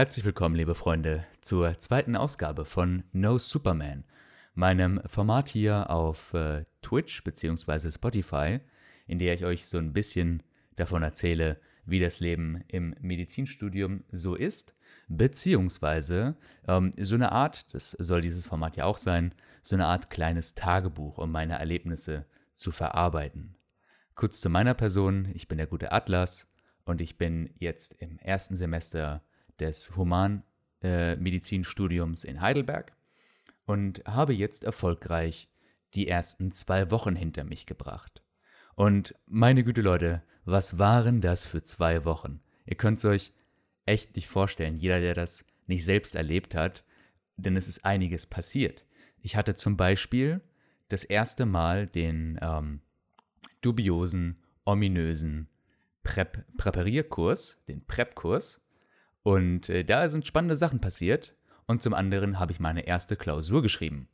herzlich willkommen, liebe Freunde, zur zweiten Ausgabe von No Superman, meinem Format hier auf äh, Twitch bzw. Spotify, in der ich euch so ein bisschen davon erzähle, wie das Leben im Medizinstudium so ist, beziehungsweise ähm, so eine Art, das soll dieses Format ja auch sein, so eine Art kleines Tagebuch, um meine Erlebnisse zu verarbeiten. Kurz zu meiner Person, ich bin der gute Atlas und ich bin jetzt im ersten Semester des Humanmedizinstudiums äh, in Heidelberg und habe jetzt erfolgreich die ersten zwei Wochen hinter mich gebracht. Und meine Güte Leute, was waren das für zwei Wochen? Ihr könnt es euch echt nicht vorstellen, jeder, der das nicht selbst erlebt hat, denn es ist einiges passiert. Ich hatte zum Beispiel das erste Mal den ähm, dubiosen, ominösen Prep Präparierkurs, den Prep-Kurs. Und äh, da sind spannende Sachen passiert. Und zum anderen habe ich meine erste Klausur geschrieben.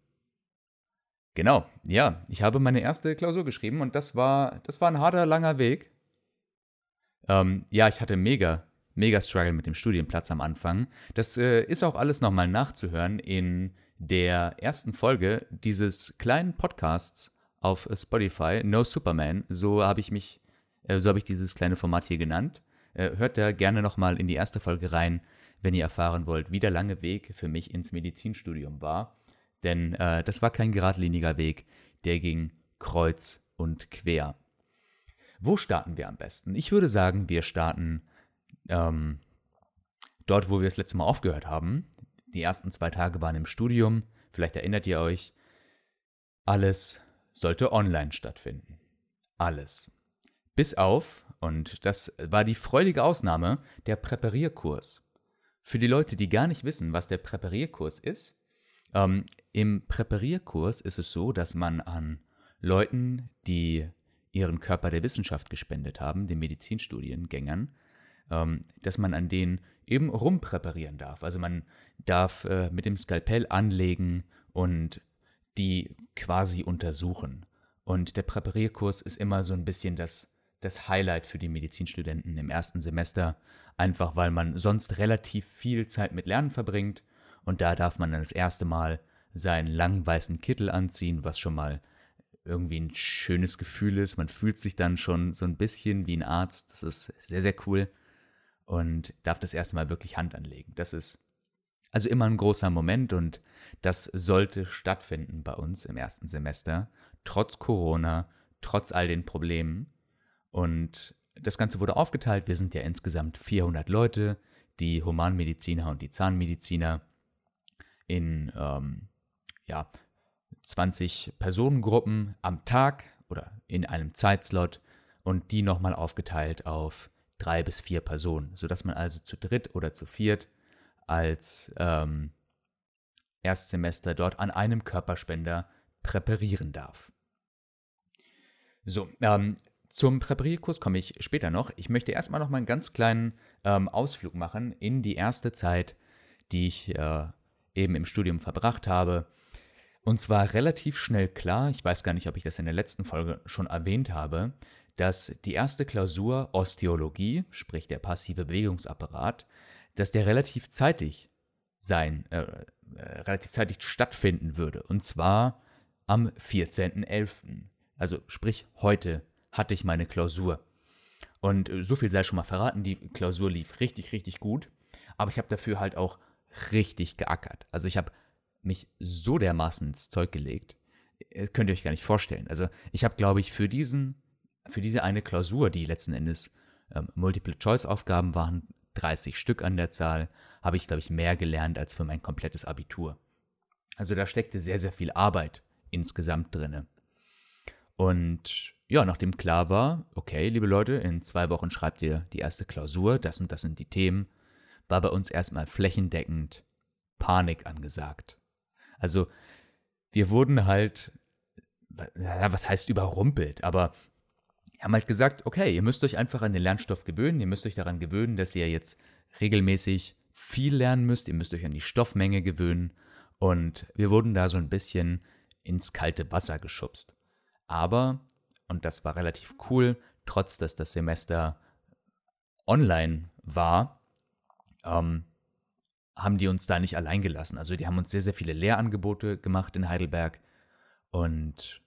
Genau, ja, ich habe meine erste Klausur geschrieben und das war, das war ein harter, langer Weg. Ähm, ja, ich hatte mega, mega Struggle mit dem Studienplatz am Anfang. Das äh, ist auch alles nochmal nachzuhören in der ersten Folge dieses kleinen Podcasts auf Spotify, No Superman. So habe ich mich, äh, so habe ich dieses kleine Format hier genannt. Äh, hört da gerne nochmal in die erste Folge rein, wenn ihr erfahren wollt, wie der lange Weg für mich ins Medizinstudium war. Denn äh, das war kein geradliniger Weg, der ging kreuz und quer. Wo starten wir am besten? Ich würde sagen, wir starten ähm, dort, wo wir das letzte Mal aufgehört haben. Die ersten zwei Tage waren im Studium. Vielleicht erinnert ihr euch. Alles sollte online stattfinden. Alles. Bis auf, und das war die freudige Ausnahme, der Präparierkurs. Für die Leute, die gar nicht wissen, was der Präparierkurs ist, ähm, im Präparierkurs ist es so, dass man an Leuten, die ihren Körper der Wissenschaft gespendet haben, den Medizinstudiengängern, ähm, dass man an denen eben rumpräparieren darf. Also man darf äh, mit dem Skalpell anlegen und die quasi untersuchen. Und der Präparierkurs ist immer so ein bisschen das, das Highlight für die Medizinstudenten im ersten Semester, einfach weil man sonst relativ viel Zeit mit Lernen verbringt und da darf man dann das erste Mal seinen langen weißen Kittel anziehen, was schon mal irgendwie ein schönes Gefühl ist. Man fühlt sich dann schon so ein bisschen wie ein Arzt. Das ist sehr, sehr cool. Und darf das erste Mal wirklich Hand anlegen. Das ist also immer ein großer Moment und das sollte stattfinden bei uns im ersten Semester, trotz Corona, trotz all den Problemen. Und das Ganze wurde aufgeteilt. Wir sind ja insgesamt 400 Leute, die Humanmediziner und die Zahnmediziner in ähm, ja, 20 Personengruppen am Tag oder in einem Zeitslot und die nochmal aufgeteilt auf drei bis vier Personen, sodass man also zu dritt oder zu viert als ähm, Erstsemester dort an einem Körperspender präparieren darf. So, ähm, zum Präparierkurs komme ich später noch. Ich möchte erstmal noch mal einen ganz kleinen ähm, Ausflug machen in die erste Zeit, die ich äh, eben im Studium verbracht habe. Und zwar relativ schnell klar, ich weiß gar nicht, ob ich das in der letzten Folge schon erwähnt habe, dass die erste Klausur Osteologie, sprich der passive Bewegungsapparat, dass der relativ zeitig sein, äh, äh, relativ zeitig stattfinden würde. Und zwar am 14.11. Also sprich, heute hatte ich meine Klausur. Und äh, so viel sei schon mal verraten, die Klausur lief richtig, richtig gut. Aber ich habe dafür halt auch richtig geackert. Also ich habe mich so dermaßen ins Zeug gelegt. Das könnt ihr euch gar nicht vorstellen. Also ich habe, glaube ich, für diesen, für diese eine Klausur, die letzten Endes ähm, Multiple-Choice-Aufgaben waren, 30 Stück an der Zahl, habe ich, glaube ich, mehr gelernt als für mein komplettes Abitur. Also da steckte sehr, sehr viel Arbeit insgesamt drinne. Und ja, nachdem klar war, okay, liebe Leute, in zwei Wochen schreibt ihr die erste Klausur, das und das sind die Themen, war bei uns erstmal flächendeckend Panik angesagt. Also wir wurden halt, was heißt überrumpelt, aber haben halt gesagt, okay, ihr müsst euch einfach an den Lernstoff gewöhnen, ihr müsst euch daran gewöhnen, dass ihr jetzt regelmäßig viel lernen müsst, ihr müsst euch an die Stoffmenge gewöhnen und wir wurden da so ein bisschen ins kalte Wasser geschubst. Aber, und das war relativ cool, trotz dass das Semester online war, ähm, haben die uns da nicht allein gelassen. Also die haben uns sehr, sehr viele Lehrangebote gemacht in Heidelberg. Und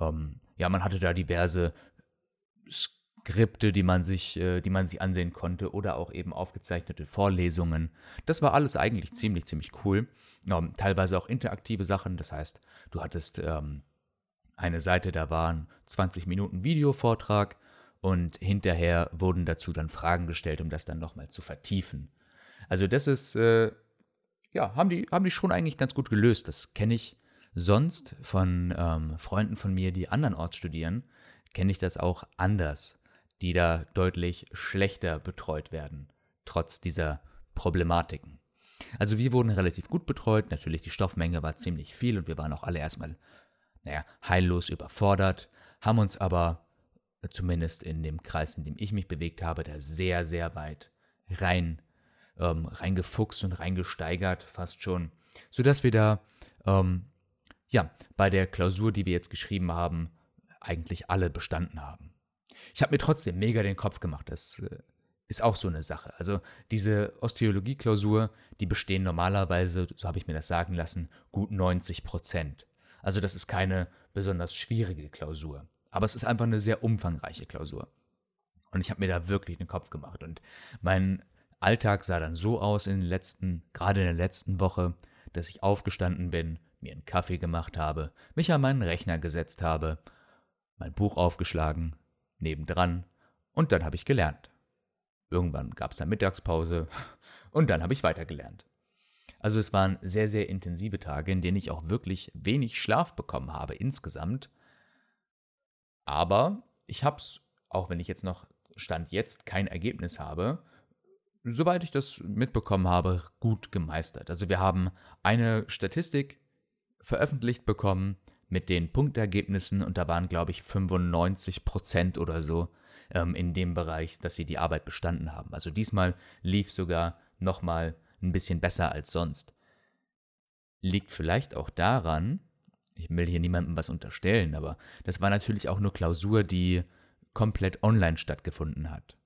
ähm, ja, man hatte da diverse Skripte, die man sich, äh, die man sich ansehen konnte oder auch eben aufgezeichnete Vorlesungen. Das war alles eigentlich ziemlich, ziemlich cool. Ähm, teilweise auch interaktive Sachen. Das heißt, du hattest ähm, eine Seite, da waren 20 Minuten Videovortrag und hinterher wurden dazu dann Fragen gestellt, um das dann nochmal zu vertiefen. Also das ist, äh, ja, haben die, haben die schon eigentlich ganz gut gelöst. Das kenne ich sonst von ähm, Freunden von mir, die andernorts studieren, kenne ich das auch anders die da deutlich schlechter betreut werden, trotz dieser Problematiken. Also wir wurden relativ gut betreut, natürlich die Stoffmenge war ziemlich viel und wir waren auch alle erstmal, naja, heillos überfordert, haben uns aber, zumindest in dem Kreis, in dem ich mich bewegt habe, da sehr, sehr weit rein, ähm, reingefuchst und reingesteigert, fast schon, sodass wir da, ähm, ja, bei der Klausur, die wir jetzt geschrieben haben, eigentlich alle bestanden haben. Ich habe mir trotzdem mega den Kopf gemacht. Das äh, ist auch so eine Sache. Also diese Osteologie-Klausur, die bestehen normalerweise, so habe ich mir das sagen lassen, gut 90 Prozent. Also das ist keine besonders schwierige Klausur. Aber es ist einfach eine sehr umfangreiche Klausur. Und ich habe mir da wirklich den Kopf gemacht. Und mein Alltag sah dann so aus in den letzten, gerade in der letzten Woche, dass ich aufgestanden bin, mir einen Kaffee gemacht habe, mich an meinen Rechner gesetzt habe, mein Buch aufgeschlagen, nebendran und dann habe ich gelernt. Irgendwann gab es dann Mittagspause und dann habe ich weitergelernt. Also es waren sehr, sehr intensive Tage, in denen ich auch wirklich wenig Schlaf bekommen habe insgesamt. Aber ich habe es, auch wenn ich jetzt noch Stand jetzt kein Ergebnis habe, soweit ich das mitbekommen habe, gut gemeistert. Also wir haben eine Statistik veröffentlicht bekommen, mit den Punktergebnissen und da waren, glaube ich, 95 Prozent oder so ähm, in dem Bereich, dass sie die Arbeit bestanden haben. Also diesmal lief sogar nochmal ein bisschen besser als sonst. Liegt vielleicht auch daran, ich will hier niemandem was unterstellen, aber das war natürlich auch nur Klausur, die komplett online stattgefunden hat.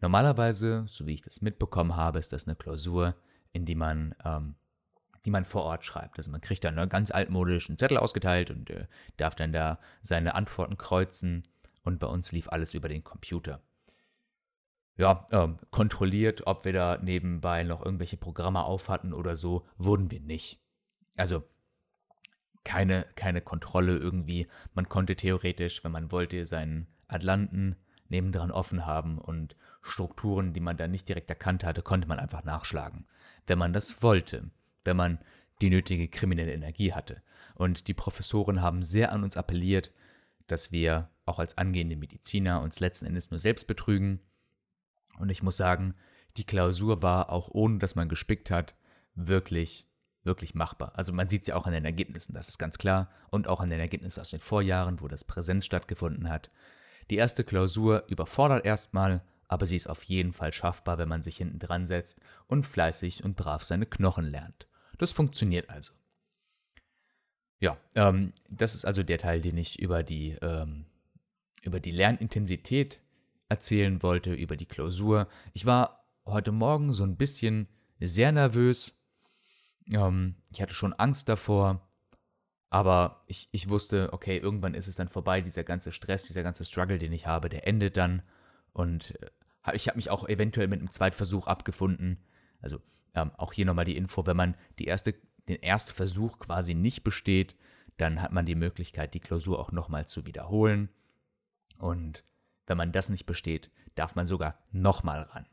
Normalerweise, so wie ich das mitbekommen habe, ist das eine Klausur, in die man ähm, die man vor Ort schreibt. Also man kriegt dann einen ganz altmodischen Zettel ausgeteilt und äh, darf dann da seine Antworten kreuzen. Und bei uns lief alles über den Computer. Ja, ähm, kontrolliert, ob wir da nebenbei noch irgendwelche Programme auf hatten oder so, wurden wir nicht. Also keine, keine Kontrolle irgendwie. Man konnte theoretisch, wenn man wollte, seinen Atlanten nebendran offen haben und Strukturen, die man dann nicht direkt erkannt hatte, konnte man einfach nachschlagen, wenn man das wollte wenn man die nötige kriminelle Energie hatte. Und die Professoren haben sehr an uns appelliert, dass wir auch als angehende Mediziner uns letzten Endes nur selbst betrügen. Und ich muss sagen, die Klausur war auch ohne dass man gespickt hat, wirklich, wirklich machbar. Also man sieht es ja auch an den Ergebnissen, das ist ganz klar. Und auch an den Ergebnissen aus den Vorjahren, wo das Präsenz stattgefunden hat. Die erste Klausur überfordert erstmal, aber sie ist auf jeden Fall schaffbar, wenn man sich hinten dran setzt und fleißig und brav seine Knochen lernt. Das funktioniert also. Ja, ähm, das ist also der Teil, den ich über die, ähm, über die Lernintensität erzählen wollte, über die Klausur. Ich war heute Morgen so ein bisschen sehr nervös. Ähm, ich hatte schon Angst davor, aber ich, ich wusste, okay, irgendwann ist es dann vorbei, dieser ganze Stress, dieser ganze Struggle, den ich habe, der endet dann. Und äh, ich habe mich auch eventuell mit einem Zweitversuch abgefunden. Also ähm, auch hier nochmal die Info, wenn man die erste, den ersten Versuch quasi nicht besteht, dann hat man die Möglichkeit, die Klausur auch nochmal zu wiederholen. Und wenn man das nicht besteht, darf man sogar nochmal ran.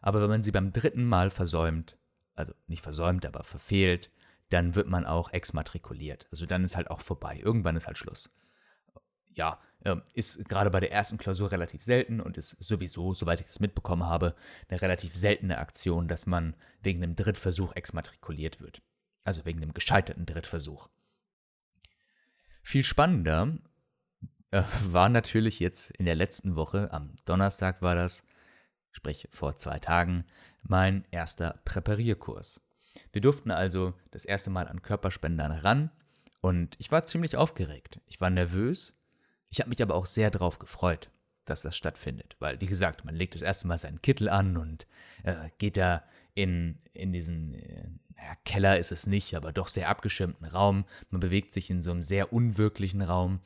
Aber wenn man sie beim dritten Mal versäumt, also nicht versäumt, aber verfehlt, dann wird man auch exmatrikuliert. Also dann ist halt auch vorbei. Irgendwann ist halt Schluss. Ja, ähm, ist gerade bei der ersten Klausur relativ selten und ist sowieso, soweit ich das mitbekommen habe, eine relativ seltene Aktion, dass man wegen einem Drittversuch exmatrikuliert wird. Also wegen einem gescheiterten Drittversuch. Viel spannender äh, war natürlich jetzt in der letzten Woche, am Donnerstag war das, sprich vor zwei Tagen, mein erster Präparierkurs. Wir durften also das erste Mal an Körperspendern ran und ich war ziemlich aufgeregt. Ich war nervös, ich habe mich aber auch sehr darauf gefreut, dass das stattfindet, weil, wie gesagt, man legt das erste Mal seinen Kittel an und äh, geht da in, in diesen, äh, naja, Keller ist es nicht, aber doch sehr abgeschirmten Raum. Man bewegt sich in so einem sehr unwirklichen Raum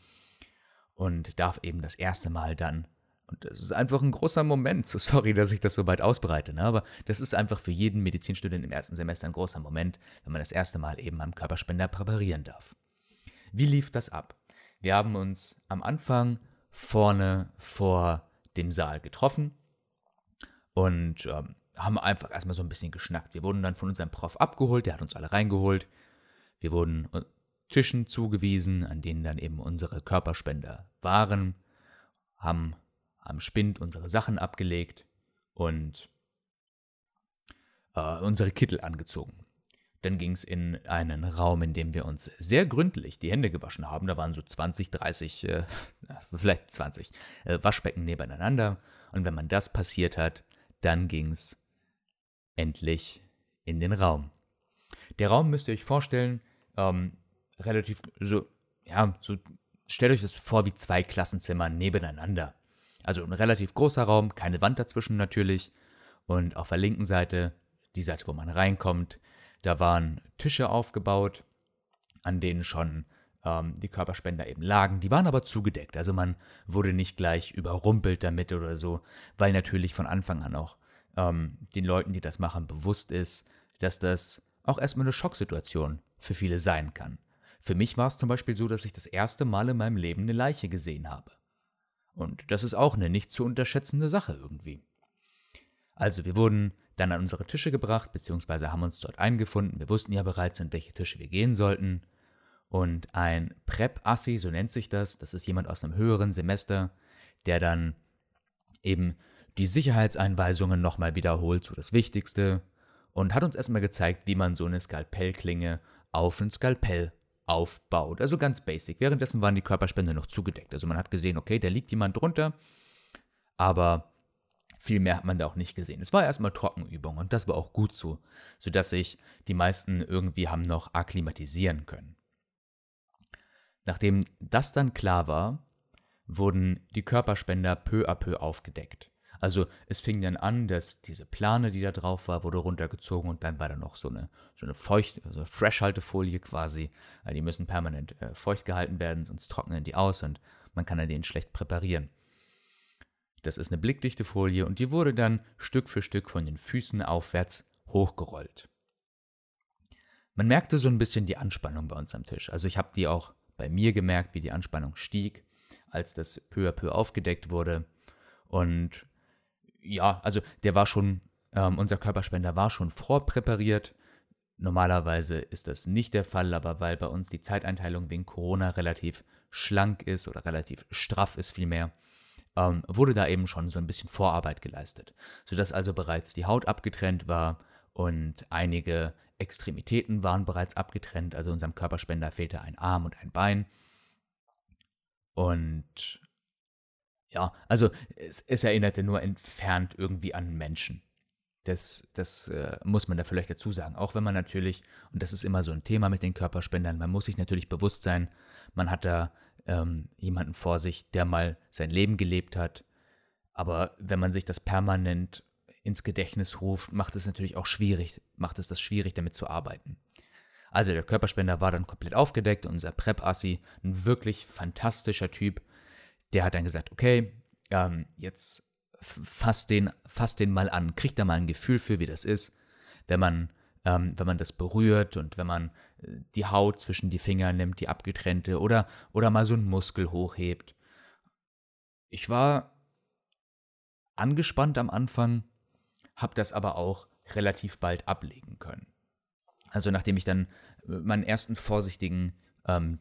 und darf eben das erste Mal dann und das ist einfach ein großer Moment. So sorry, dass ich das so weit ausbreite, ne? aber das ist einfach für jeden Medizinstudent im ersten Semester ein großer Moment, wenn man das erste Mal eben am Körperspender präparieren darf. Wie lief das ab? Wir haben uns am Anfang vorne vor dem Saal getroffen und ähm, haben einfach erstmal so ein bisschen geschnackt. Wir wurden dann von unserem Prof abgeholt, der hat uns alle reingeholt. Wir wurden äh, Tischen zugewiesen, an denen dann eben unsere Körperspender waren, haben am Spind unsere Sachen abgelegt und äh, unsere Kittel angezogen. Dann ging es in einen Raum, in dem wir uns sehr gründlich die Hände gewaschen haben. Da waren so 20, 30, äh, vielleicht 20 äh, Waschbecken nebeneinander. Und wenn man das passiert hat, dann ging es endlich in den Raum. Der Raum müsst ihr euch vorstellen, ähm, relativ so, ja, so, stellt euch das vor wie zwei Klassenzimmer nebeneinander. Also ein relativ großer Raum, keine Wand dazwischen natürlich. Und auf der linken Seite, die Seite, wo man reinkommt, da waren Tische aufgebaut, an denen schon ähm, die Körperspender eben lagen. Die waren aber zugedeckt, also man wurde nicht gleich überrumpelt damit oder so, weil natürlich von Anfang an auch ähm, den Leuten, die das machen, bewusst ist, dass das auch erstmal eine Schocksituation für viele sein kann. Für mich war es zum Beispiel so, dass ich das erste Mal in meinem Leben eine Leiche gesehen habe. Und das ist auch eine nicht zu unterschätzende Sache irgendwie. Also wir wurden dann an unsere Tische gebracht, beziehungsweise haben uns dort eingefunden. Wir wussten ja bereits, an welche Tische wir gehen sollten. Und ein Prep-Assi, so nennt sich das, das ist jemand aus einem höheren Semester, der dann eben die Sicherheitseinweisungen nochmal wiederholt, so das Wichtigste, und hat uns erstmal gezeigt, wie man so eine Skalpellklinge auf ein Skalpell aufbaut. Also ganz basic. Währenddessen waren die Körperspende noch zugedeckt. Also man hat gesehen, okay, da liegt jemand drunter, aber viel mehr hat man da auch nicht gesehen. Es war erstmal Trockenübung und das war auch gut so, sodass sich die meisten irgendwie haben noch akklimatisieren können. Nachdem das dann klar war, wurden die Körperspender peu à peu aufgedeckt. Also es fing dann an, dass diese Plane, die da drauf war, wurde runtergezogen und dann war da noch so eine, so eine feucht, also Fresh-Haltefolie quasi. Also die müssen permanent äh, feucht gehalten werden, sonst trocknen die aus und man kann an denen schlecht präparieren. Das ist eine blickdichte Folie und die wurde dann Stück für Stück von den Füßen aufwärts hochgerollt. Man merkte so ein bisschen die Anspannung bei uns am Tisch. Also ich habe die auch bei mir gemerkt, wie die Anspannung stieg, als das peu à peu aufgedeckt wurde. Und ja, also der war schon, ähm, unser Körperspender war schon vorpräpariert. Normalerweise ist das nicht der Fall, aber weil bei uns die Zeiteinteilung wegen Corona relativ schlank ist oder relativ straff ist vielmehr, ähm, wurde da eben schon so ein bisschen Vorarbeit geleistet, sodass also bereits die Haut abgetrennt war und einige Extremitäten waren bereits abgetrennt, also unserem Körperspender fehlte ein Arm und ein Bein. Und ja, also es, es, erinnerte nur entfernt irgendwie an Menschen. Das, das äh, muss man da vielleicht dazu sagen. Auch wenn man natürlich, und das ist immer so ein Thema mit den Körperspendern, man muss sich natürlich bewusst sein, man hat da ähm, jemanden vor sich, der mal sein Leben gelebt hat. Aber wenn man sich das permanent ins Gedächtnis ruft, macht es natürlich auch schwierig, macht es das schwierig, damit zu arbeiten. Also der Körperspender war dann komplett aufgedeckt, unser Prep-Assi, ein wirklich fantastischer Typ, der hat dann gesagt, okay, ähm, jetzt fass den, fass den mal an, kriegt da mal ein Gefühl für, wie das ist, wenn man, ähm, wenn man das berührt und wenn man äh, die Haut zwischen die Finger nimmt, die abgetrennte, oder, oder mal so einen Muskel hochhebt. Ich war angespannt am Anfang, habe das aber auch relativ bald ablegen können. Also nachdem ich dann äh, meinen ersten vorsichtigen, ähm,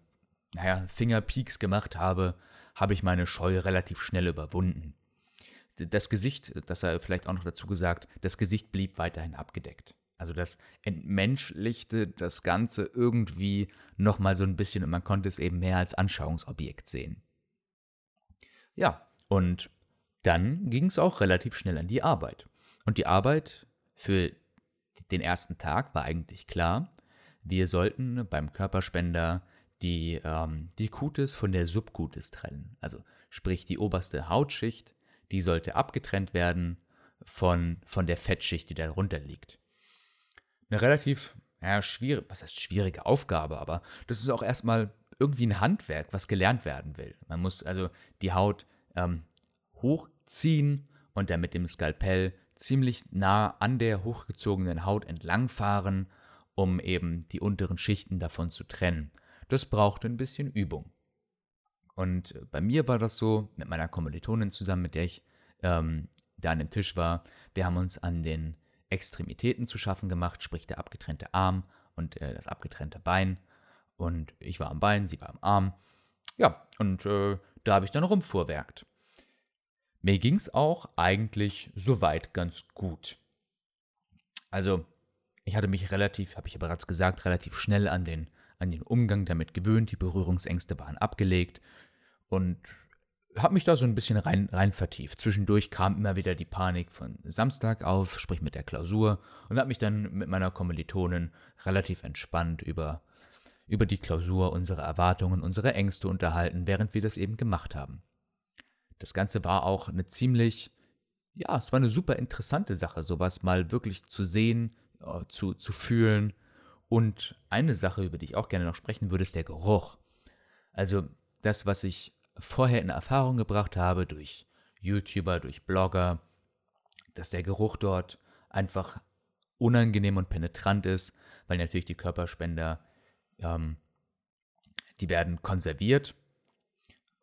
naja, Fingerpeaks gemacht habe, habe ich meine Scheu relativ schnell überwunden. Das Gesicht, das er vielleicht auch noch dazu gesagt, das Gesicht blieb weiterhin abgedeckt. Also das entmenschlichte das Ganze irgendwie nochmal so ein bisschen und man konnte es eben mehr als Anschauungsobjekt sehen. Ja, und dann ging es auch relativ schnell an die Arbeit. Und die Arbeit für den ersten Tag war eigentlich klar. Wir sollten beim Körperspender die, ähm, die Cutis von der Subcutis trennen. Also sprich die oberste Hautschicht, die sollte abgetrennt werden von, von der Fettschicht, die darunter liegt. Eine relativ ja, schwierig, was heißt schwierige Aufgabe, aber das ist auch erstmal irgendwie ein Handwerk, was gelernt werden will. Man muss also die Haut ähm, hochziehen und dann mit dem Skalpell ziemlich nah an der hochgezogenen Haut entlangfahren, um eben die unteren Schichten davon zu trennen. Das braucht ein bisschen Übung. Und bei mir war das so, mit meiner Kommilitonin zusammen, mit der ich ähm, da an dem Tisch war, wir haben uns an den Extremitäten zu schaffen gemacht, sprich der abgetrennte Arm und äh, das abgetrennte Bein. Und ich war am Bein, sie war am Arm. Ja, und äh, da habe ich dann rumfuhrwerkt. Mir ging es auch eigentlich soweit ganz gut. Also, ich hatte mich relativ, habe ich ja bereits gesagt, relativ schnell an den, an den Umgang damit gewöhnt. Die Berührungsängste waren abgelegt. Und habe mich da so ein bisschen rein, rein vertieft. Zwischendurch kam immer wieder die Panik von Samstag auf, sprich mit der Klausur, und habe mich dann mit meiner Kommilitonin relativ entspannt über, über die Klausur, unsere Erwartungen, unsere Ängste unterhalten, während wir das eben gemacht haben. Das Ganze war auch eine ziemlich, ja, es war eine super interessante Sache, sowas mal wirklich zu sehen, äh, zu, zu fühlen. Und eine Sache, über die ich auch gerne noch sprechen würde, ist der Geruch. Also das, was ich vorher in Erfahrung gebracht habe durch YouTuber, durch Blogger, dass der Geruch dort einfach unangenehm und penetrant ist, weil natürlich die Körperspender, ähm, die werden konserviert,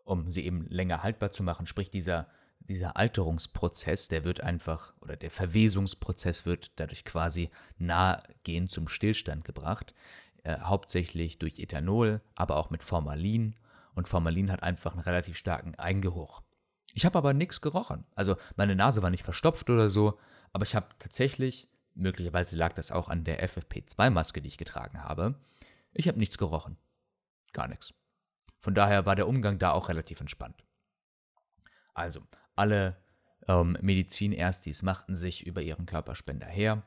um sie eben länger haltbar zu machen. Sprich, dieser, dieser Alterungsprozess, der wird einfach, oder der Verwesungsprozess wird dadurch quasi nahegehend zum Stillstand gebracht. Äh, hauptsächlich durch Ethanol, aber auch mit Formalin und Formalin hat einfach einen relativ starken Eigengeruch. Ich habe aber nichts gerochen. Also meine Nase war nicht verstopft oder so, aber ich habe tatsächlich, möglicherweise lag das auch an der FFP2-Maske, die ich getragen habe, ich habe nichts gerochen. Gar nichts. Von daher war der Umgang da auch relativ entspannt. Also, alle ähm, Medizinerstis machten sich über ihren Körperspender her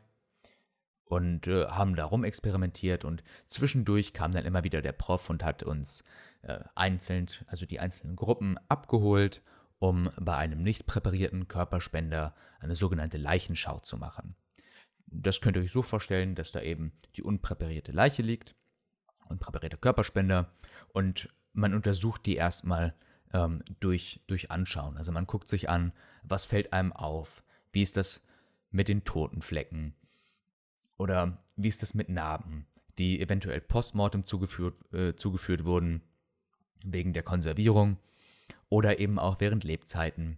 und äh, haben darum experimentiert und zwischendurch kam dann immer wieder der Prof und hat uns äh, einzeln, also die einzelnen Gruppen abgeholt, um bei einem nicht präparierten Körperspender eine sogenannte Leichenschau zu machen. Das könnt ihr euch so vorstellen, dass da eben die unpräparierte Leiche liegt, unpräparierte Körperspender und man untersucht die erstmal ähm, durch, durch Anschauen. Also man guckt sich an, was fällt einem auf, wie ist das mit den Totenflecken, oder wie ist das mit Narben, die eventuell postmortem zugeführt, äh, zugeführt wurden wegen der Konservierung oder eben auch während Lebzeiten.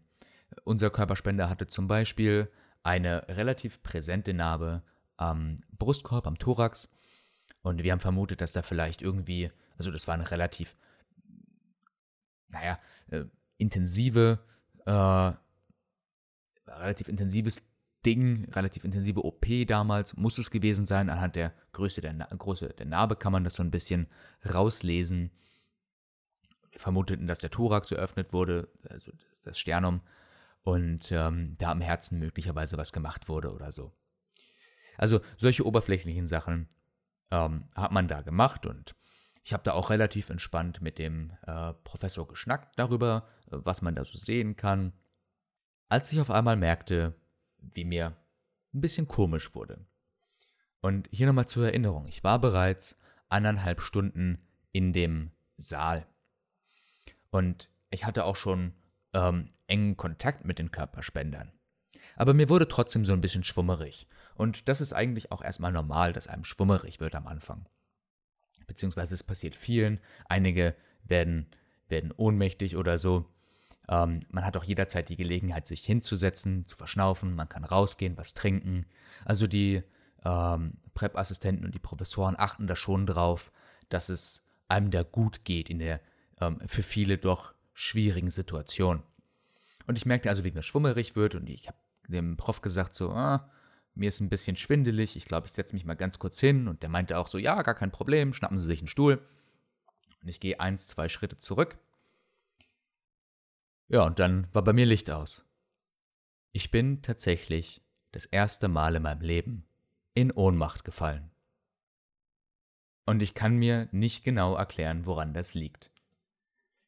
Unser Körperspender hatte zum Beispiel eine relativ präsente Narbe am Brustkorb, am Thorax. Und wir haben vermutet, dass da vielleicht irgendwie, also das war eine relativ, naja, äh, intensive, äh, relativ intensives Ding, relativ intensive OP damals, muss es gewesen sein. Anhand der Größe der, Na Größe der Narbe kann man das so ein bisschen rauslesen. Wir vermuteten, dass der Thorax geöffnet wurde, also das Sternum, und ähm, da am Herzen möglicherweise was gemacht wurde oder so. Also solche oberflächlichen Sachen ähm, hat man da gemacht und ich habe da auch relativ entspannt mit dem äh, Professor geschnackt darüber, was man da so sehen kann. Als ich auf einmal merkte, wie mir ein bisschen komisch wurde. Und hier nochmal zur Erinnerung, ich war bereits eineinhalb Stunden in dem Saal. Und ich hatte auch schon ähm, engen Kontakt mit den Körperspendern. Aber mir wurde trotzdem so ein bisschen schwummerig. Und das ist eigentlich auch erstmal normal, dass einem schwummerig wird am Anfang. Beziehungsweise es passiert vielen. Einige werden, werden ohnmächtig oder so. Ähm, man hat auch jederzeit die Gelegenheit, sich hinzusetzen, zu verschnaufen. Man kann rausgehen, was trinken. Also die ähm, Prep-Assistenten und die Professoren achten da schon drauf, dass es einem da gut geht in der ähm, für viele doch schwierigen Situation. Und ich merkte also, wie mir schwummerig wird und ich habe dem Prof gesagt so, ah, mir ist ein bisschen schwindelig, ich glaube, ich setze mich mal ganz kurz hin und der meinte auch so, ja, gar kein Problem, schnappen Sie sich einen Stuhl. Und ich gehe eins, zwei Schritte zurück ja, und dann war bei mir Licht aus. Ich bin tatsächlich das erste Mal in meinem Leben in Ohnmacht gefallen. Und ich kann mir nicht genau erklären, woran das liegt.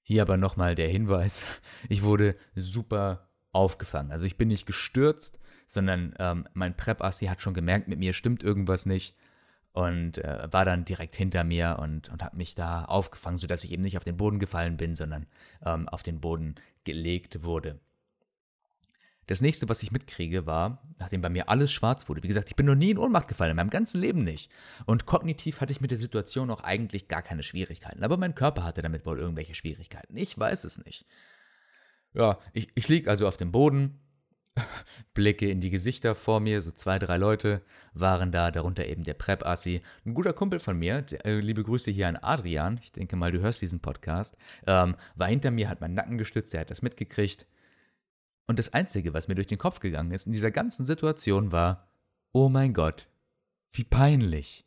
Hier aber nochmal der Hinweis, ich wurde super aufgefangen. Also ich bin nicht gestürzt, sondern ähm, mein Prep-Assi hat schon gemerkt, mit mir stimmt irgendwas nicht. und äh, war dann direkt hinter mir und, und hat mich da aufgefangen, sodass ich eben nicht auf den Boden gefallen bin, sondern ähm, auf den Boden gelegt wurde. Das nächste, was ich mitkriege, war, nachdem bei mir alles schwarz wurde, wie gesagt, ich bin noch nie in Ohnmacht gefallen, in meinem ganzen Leben nicht. Und kognitiv hatte ich mit der Situation auch eigentlich gar keine Schwierigkeiten. Aber mein Körper hatte damit wohl irgendwelche Schwierigkeiten. Ich weiß es nicht. Ja, ich, ich liege also auf dem Boden, blicke in die Gesichter vor mir, so zwei, drei Leute waren da, darunter eben der Prep-Assi. Ein guter Kumpel von mir, der, äh, liebe Grüße hier an Adrian, ich denke mal, du hörst diesen Podcast, ähm, war hinter mir, hat meinen Nacken gestützt, der hat das mitgekriegt. Und das Einzige, was mir durch den Kopf gegangen ist in dieser ganzen Situation war, oh mein Gott, wie peinlich.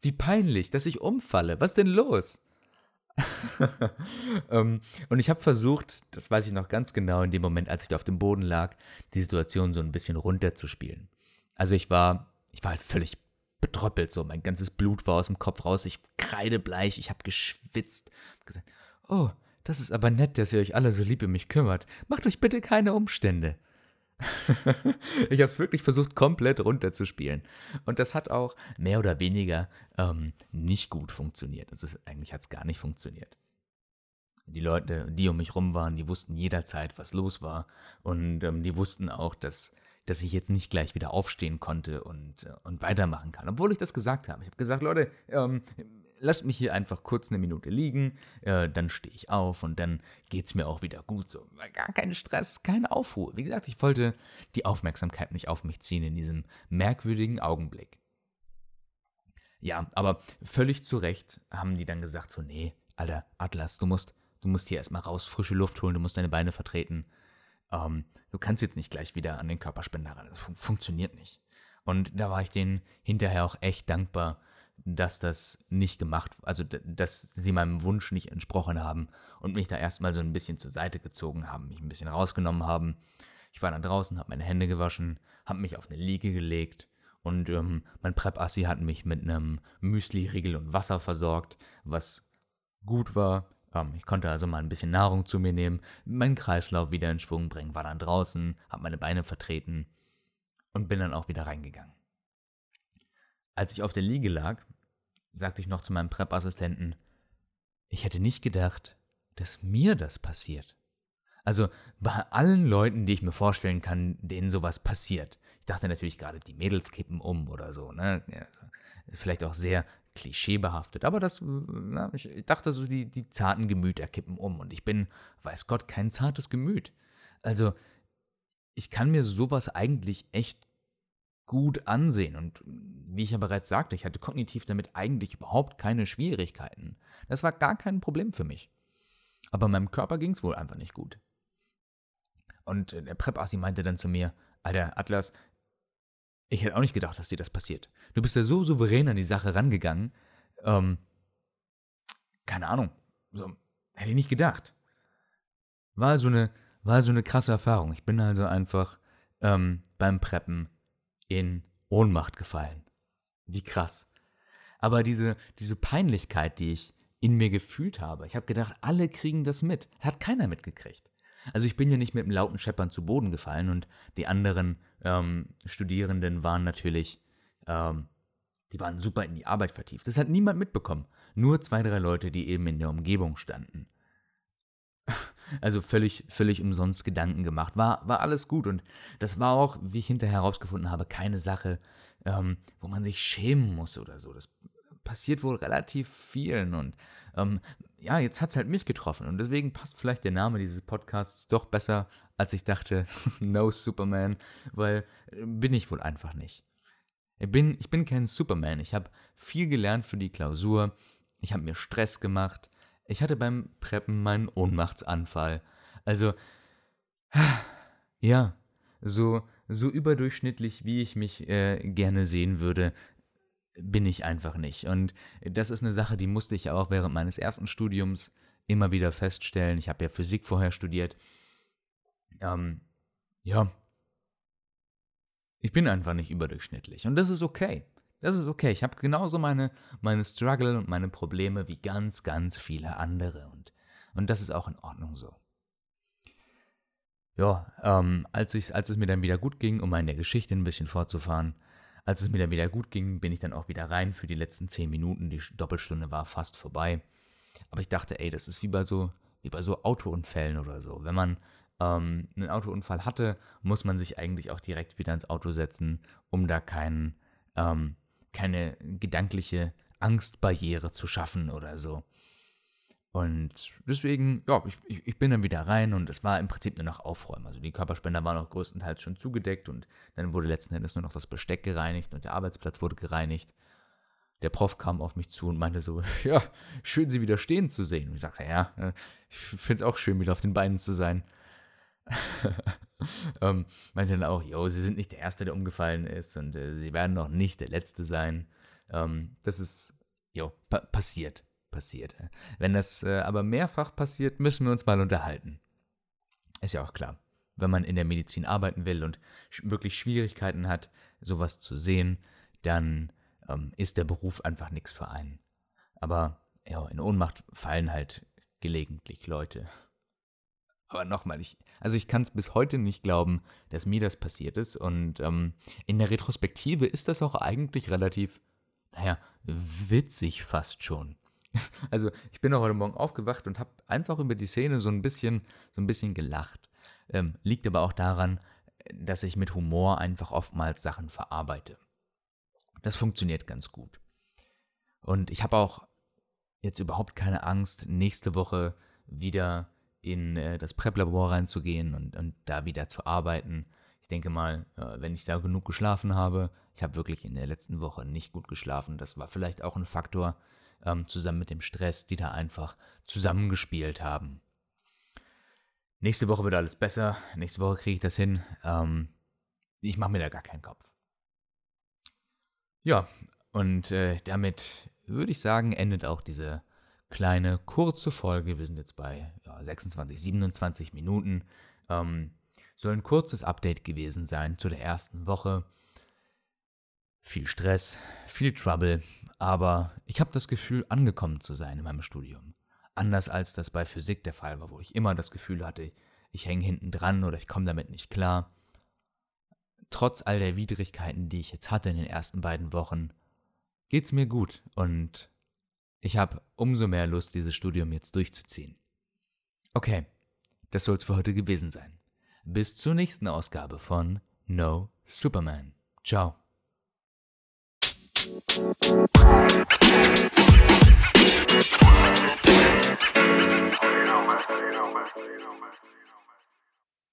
Wie peinlich, dass ich umfalle. Was denn los? ähm, und ich habe versucht, das weiß ich noch ganz genau, in dem Moment, als ich da auf dem Boden lag, die Situation so ein bisschen runterzuspielen. Also ich war, ich war halt völlig betröppelt, so mein ganzes Blut war aus dem Kopf raus, ich kreidebleich, ich habe geschwitzt, hab gesagt, oh, das ist aber nett, dass ihr euch alle so lieb um mich kümmert. Macht euch bitte keine Umstände. ich habe es wirklich versucht, komplett runterzuspielen. Und das hat auch mehr oder weniger ähm, nicht gut funktioniert. Also eigentlich hat es gar nicht funktioniert. Die Leute, die um mich rum waren, die wussten jederzeit, was los war. Und ähm, die wussten auch, dass, dass ich jetzt nicht gleich wieder aufstehen konnte und, äh, und weitermachen kann. Obwohl ich das gesagt habe. Ich habe gesagt, Leute, ähm, lasst mich hier einfach kurz eine Minute liegen, äh, dann stehe ich auf und dann geht es mir auch wieder gut. So, gar kein Stress, keine Aufruhr. Wie gesagt, ich wollte die Aufmerksamkeit nicht auf mich ziehen in diesem merkwürdigen Augenblick. Ja, aber völlig zu Recht haben die dann gesagt: so, nee, Alter, Atlas, du musst, du musst hier erstmal raus, frische Luft holen, du musst deine Beine vertreten. Ähm, du kannst jetzt nicht gleich wieder an den Körperspender ran. Das fun funktioniert nicht. Und da war ich denen hinterher auch echt dankbar, dass das nicht gemacht, also dass sie meinem Wunsch nicht entsprochen haben und mich da erstmal so ein bisschen zur Seite gezogen haben, mich ein bisschen rausgenommen haben. Ich war dann draußen, habe meine Hände gewaschen, habe mich auf eine Liege gelegt und ähm, mein Prep-Assi hat mich mit einem Müsli-Riegel und Wasser versorgt, was gut war. Ähm, ich konnte also mal ein bisschen Nahrung zu mir nehmen, meinen Kreislauf wieder in Schwung bringen, war dann draußen, habe meine Beine vertreten und bin dann auch wieder reingegangen. Als ich auf der Liege lag, sagte ich noch zu meinem Prep-Assistenten, ich hätte nicht gedacht, dass mir das passiert. Also bei allen Leuten, die ich mir vorstellen kann, denen sowas passiert. Ich dachte natürlich gerade, die Mädels kippen um oder so. Ne? Vielleicht auch sehr klischeebehaftet, aber das, na, ich dachte so, die, die zarten Gemüter kippen um und ich bin, weiß Gott, kein zartes Gemüt. Also ich kann mir sowas eigentlich echt gut ansehen. Und wie ich ja bereits sagte, ich hatte kognitiv damit eigentlich überhaupt keine Schwierigkeiten. Das war gar kein Problem für mich. Aber meinem Körper ging es wohl einfach nicht gut. Und der Prep-Assi meinte dann zu mir, Alter, Atlas, ich hätte auch nicht gedacht, dass dir das passiert. Du bist ja so souverän an die Sache rangegangen. Ähm, keine Ahnung. So, hätte ich nicht gedacht. War so eine, war so eine krasse Erfahrung. Ich bin also einfach ähm, beim Preppen in Ohnmacht gefallen. Wie krass. Aber diese, diese Peinlichkeit, die ich in mir gefühlt habe, ich habe gedacht, alle kriegen das mit. Hat keiner mitgekriegt. Also ich bin ja nicht mit einem lauten Scheppern zu Boden gefallen und die anderen ähm, Studierenden waren natürlich, ähm, die waren super in die Arbeit vertieft. Das hat niemand mitbekommen. Nur zwei, drei Leute, die eben in der Umgebung standen. Also völlig, völlig umsonst Gedanken gemacht. War, war alles gut und das war auch, wie ich hinterher herausgefunden habe, keine Sache, ähm, wo man sich schämen muss oder so. Das passiert wohl relativ vielen und ähm, ja, jetzt hat es halt mich getroffen und deswegen passt vielleicht der Name dieses Podcasts doch besser, als ich dachte. no Superman, weil äh, bin ich wohl einfach nicht. Ich bin, ich bin kein Superman. Ich habe viel gelernt für die Klausur. Ich habe mir Stress gemacht. Ich hatte beim Preppen meinen Ohnmachtsanfall. Also, ja, so, so überdurchschnittlich, wie ich mich äh, gerne sehen würde, bin ich einfach nicht. Und das ist eine Sache, die musste ich auch während meines ersten Studiums immer wieder feststellen. Ich habe ja Physik vorher studiert. Ähm, ja, ich bin einfach nicht überdurchschnittlich. Und das ist okay. Das ist okay. Ich habe genauso meine, meine Struggle und meine Probleme wie ganz, ganz viele andere. Und, und das ist auch in Ordnung so. Ja, ähm, als, ich, als es mir dann wieder gut ging, um in der Geschichte ein bisschen fortzufahren, als es mir dann wieder gut ging, bin ich dann auch wieder rein für die letzten zehn Minuten. Die Doppelstunde war fast vorbei. Aber ich dachte, ey, das ist wie bei so, wie bei so Autounfällen oder so. Wenn man ähm, einen Autounfall hatte, muss man sich eigentlich auch direkt wieder ins Auto setzen, um da kein, ähm, keine gedankliche Angstbarriere zu schaffen oder so. Und deswegen, ja, ich, ich, bin dann wieder rein und es war im Prinzip nur noch Aufräumen. Also die Körperspender waren auch größtenteils schon zugedeckt und dann wurde letzten Endes nur noch das Besteck gereinigt und der Arbeitsplatz wurde gereinigt. Der Prof kam auf mich zu und meinte so, ja, schön Sie wieder stehen zu sehen. Und ich sagte, ja, äh, ich finde es auch schön, wieder auf den Beinen zu sein. ähm, meinte dann auch, jo, Sie sind nicht der Erste, der umgefallen ist und äh, Sie werden noch nicht der Letzte sein. Ähm, das ist, jo, pa passiert passiert. Wenn das äh, aber mehrfach passiert, müssen wir uns mal unterhalten. Ist ja auch klar. Wenn man in der Medizin arbeiten will und sch wirklich Schwierigkeiten hat, sowas zu sehen, dann ähm, ist der Beruf einfach nichts für einen. Aber ja, in Ohnmacht fallen halt gelegentlich Leute. Aber nochmal, ich, also ich kann es bis heute nicht glauben, dass mir das passiert ist. Und ähm, in der Retrospektive ist das auch eigentlich relativ, naja, witzig fast schon. Also ich bin auch heute Morgen aufgewacht und habe einfach über die Szene so ein bisschen, so ein bisschen gelacht. Ähm, liegt aber auch daran, dass ich mit Humor einfach oftmals Sachen verarbeite. Das funktioniert ganz gut. Und ich habe auch jetzt überhaupt keine Angst, nächste Woche wieder in äh, das Prep-Labor reinzugehen und, und da wieder zu arbeiten. Ich denke mal, äh, wenn ich da genug geschlafen habe, ich habe wirklich in der letzten Woche nicht gut geschlafen. Das war vielleicht auch ein Faktor, ähm, zusammen mit dem Stress, die da einfach zusammengespielt haben. Nächste Woche wird alles besser. Nächste Woche kriege ich das hin. Ähm, ich mache mir da gar keinen Kopf. Ja, und äh, damit würde ich sagen, endet auch diese kleine, kurze Folge. Wir sind jetzt bei ja, 26, 27 Minuten. Ähm, soll ein kurzes Update gewesen sein zu der ersten Woche. Viel Stress, viel Trouble, aber ich habe das Gefühl, angekommen zu sein in meinem Studium. Anders als das bei Physik der Fall war, wo ich immer das Gefühl hatte, ich hänge hinten dran oder ich komme damit nicht klar. Trotz all der Widrigkeiten, die ich jetzt hatte in den ersten beiden Wochen, geht's mir gut und ich habe umso mehr Lust, dieses Studium jetzt durchzuziehen. Okay, das soll's für heute gewesen sein. Bis zur nächsten Ausgabe von No Superman. Ciao. You know, man. You know, man.